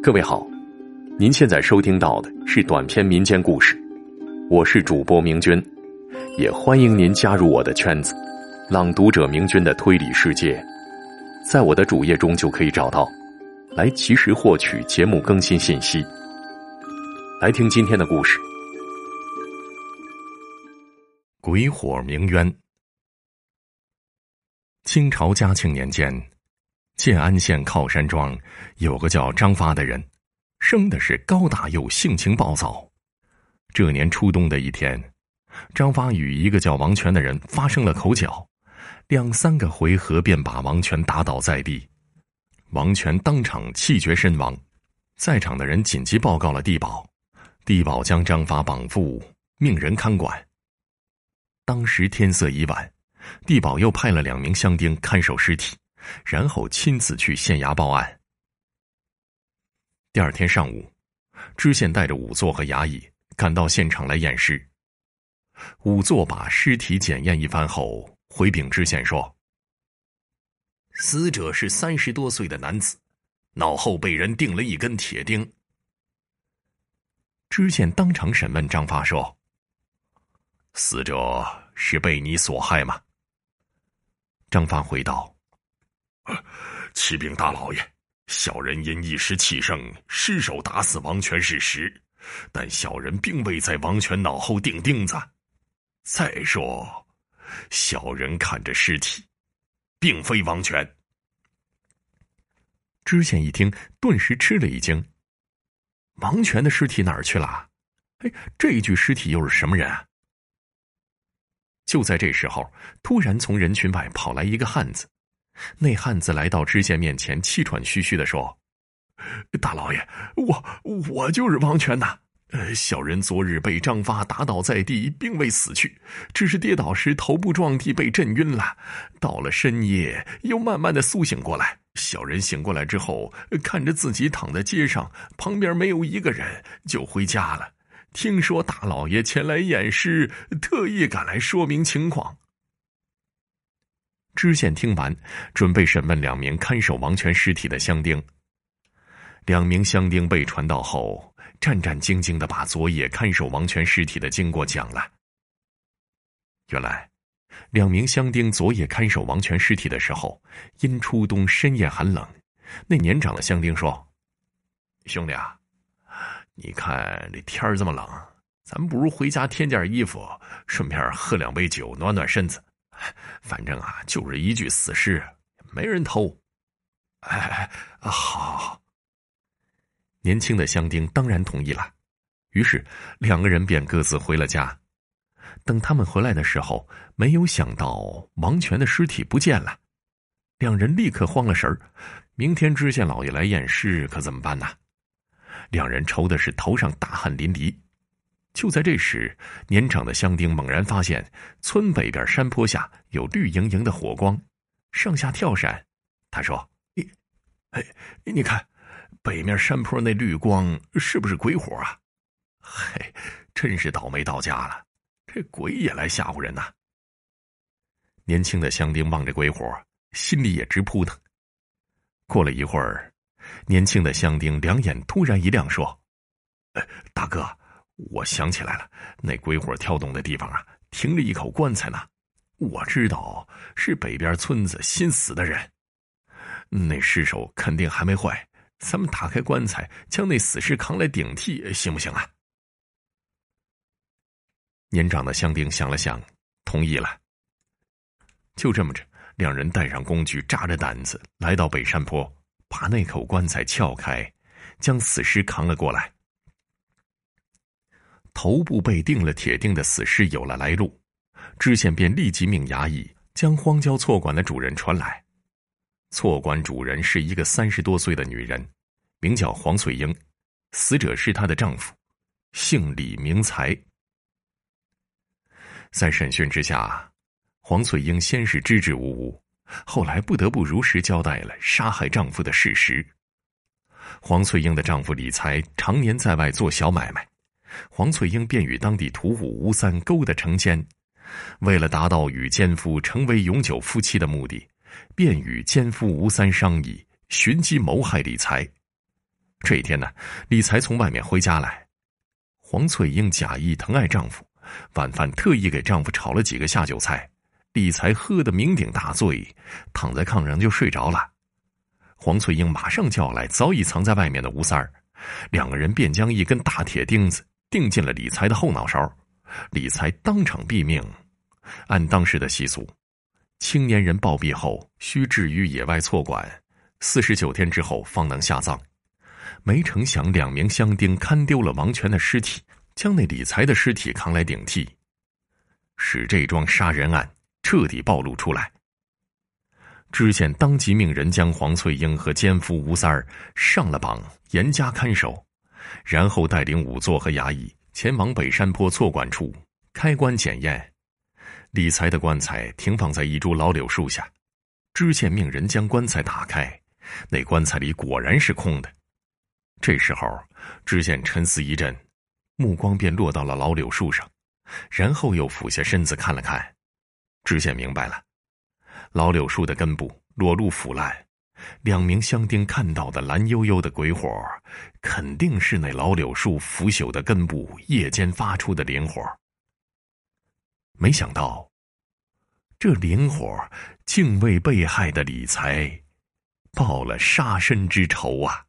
各位好，您现在收听到的是短篇民间故事，我是主播明君，也欢迎您加入我的圈子——朗读者明君的推理世界，在我的主页中就可以找到，来及时获取节目更新信息。来听今天的故事：鬼火鸣冤。清朝嘉庆年间，建安县靠山庄有个叫张发的人，生的是高大又性情暴躁。这年初冬的一天，张发与一个叫王权的人发生了口角，两三个回合便把王权打倒在地，王权当场气绝身亡。在场的人紧急报告了地保，地保将张发绑缚，命人看管。当时天色已晚。地保又派了两名乡丁看守尸体，然后亲自去县衙报案。第二天上午，知县带着仵作和衙役赶到现场来验尸。仵作把尸体检验一番后，回禀知县说：“死者是三十多岁的男子，脑后被人钉了一根铁钉。”知县当场审问张发说：“死者是被你所害吗？”张发回道：“ 启禀大老爷，小人因一时气盛，失手打死王权是实，但小人并未在王权脑后钉钉子。再说，小人看着尸体，并非王权。”知县一听，顿时吃了一惊：“王权的尸体哪儿去了？哎，这具尸体又是什么人？”就在这时候，突然从人群外跑来一个汉子。那汉子来到知县面前，气喘吁吁的说：“大老爷，我我就是王权呐。呃，小人昨日被张发打倒在地，并未死去，只是跌倒时头部撞地，被震晕了。到了深夜，又慢慢的苏醒过来。小人醒过来之后，看着自己躺在街上，旁边没有一个人，就回家了。”听说大老爷前来验尸，特意赶来说明情况。知县听完，准备审问两名看守王权尸体的乡丁。两名乡丁被传到后，战战兢兢的把昨夜看守王权尸体的经过讲了。原来，两名乡丁昨夜看守王权尸体的时候，因初冬深夜寒冷，那年长的乡丁说：“兄弟啊。”你看这天儿这么冷，咱不如回家添件衣服，顺便喝两杯酒，暖暖身子。反正啊，就是一具死尸，没人偷。哎，好。年轻的乡丁当然同意了，于是两个人便各自回了家。等他们回来的时候，没有想到王权的尸体不见了，两人立刻慌了神儿。明天知县老爷来验尸，可怎么办呢？两人愁的是头上大汗淋漓。就在这时，年长的乡丁猛然发现村北边山坡下有绿莹莹的火光，上下跳闪。他说：“你，哎，你看，北面山坡那绿光是不是鬼火啊？”嘿，真是倒霉到家了，这鬼也来吓唬人呐！年轻的乡丁望着鬼火，心里也直扑腾。过了一会儿。年轻的乡丁两眼突然一亮，说：“大哥，我想起来了，那鬼火跳动的地方啊，停着一口棺材呢。我知道是北边村子新死的人，那尸首肯定还没坏。咱们打开棺材，将那死尸扛来顶替，行不行啊？”年长的乡丁想了想，同意了。就这么着，两人带上工具，扎着胆子来到北山坡。把那口棺材撬开，将死尸扛了过来。头部被钉了铁钉的死尸有了来路，知县便立即命衙役将荒郊错馆的主人传来。错馆主人是一个三十多岁的女人，名叫黄翠英，死者是她的丈夫，姓李名才。在审讯之下，黄翠英先是支支吾吾。后来不得不如实交代了杀害丈夫的事实。黄翠英的丈夫李才常年在外做小买卖，黄翠英便与当地屠户吴三勾搭成奸。为了达到与奸夫成为永久夫妻的目的，便与奸夫吴三商议寻机谋害李才。这一天呢，李才从外面回家来，黄翠英假意疼爱丈夫，晚饭特意给丈夫炒了几个下酒菜。李才喝得酩酊大醉，躺在炕上就睡着了。黄翠英马上叫来早已藏在外面的吴三儿，两个人便将一根大铁钉子钉进了李才的后脑勺，李才当场毙命。按当时的习俗，青年人暴毙后需置于野外错管，四十九天之后方能下葬。没成想，两名乡丁看丢了王权的尸体，将那李才的尸体扛来顶替，使这桩杀人案。彻底暴露出来。知县当即命人将黄翠英和奸夫吴三儿上了绑，严加看守，然后带领仵作和衙役前往北山坡错管处开棺检验。李才的棺材停放在一株老柳树下，知县命人将棺材打开，那棺材里果然是空的。这时候，知县沉思一阵，目光便落到了老柳树上，然后又俯下身子看了看。知县明白了，老柳树的根部裸露腐烂，两名乡丁看到的蓝幽幽的鬼火，肯定是那老柳树腐朽的根部夜间发出的灵火。没想到，这灵火竟为被害的李才报了杀身之仇啊！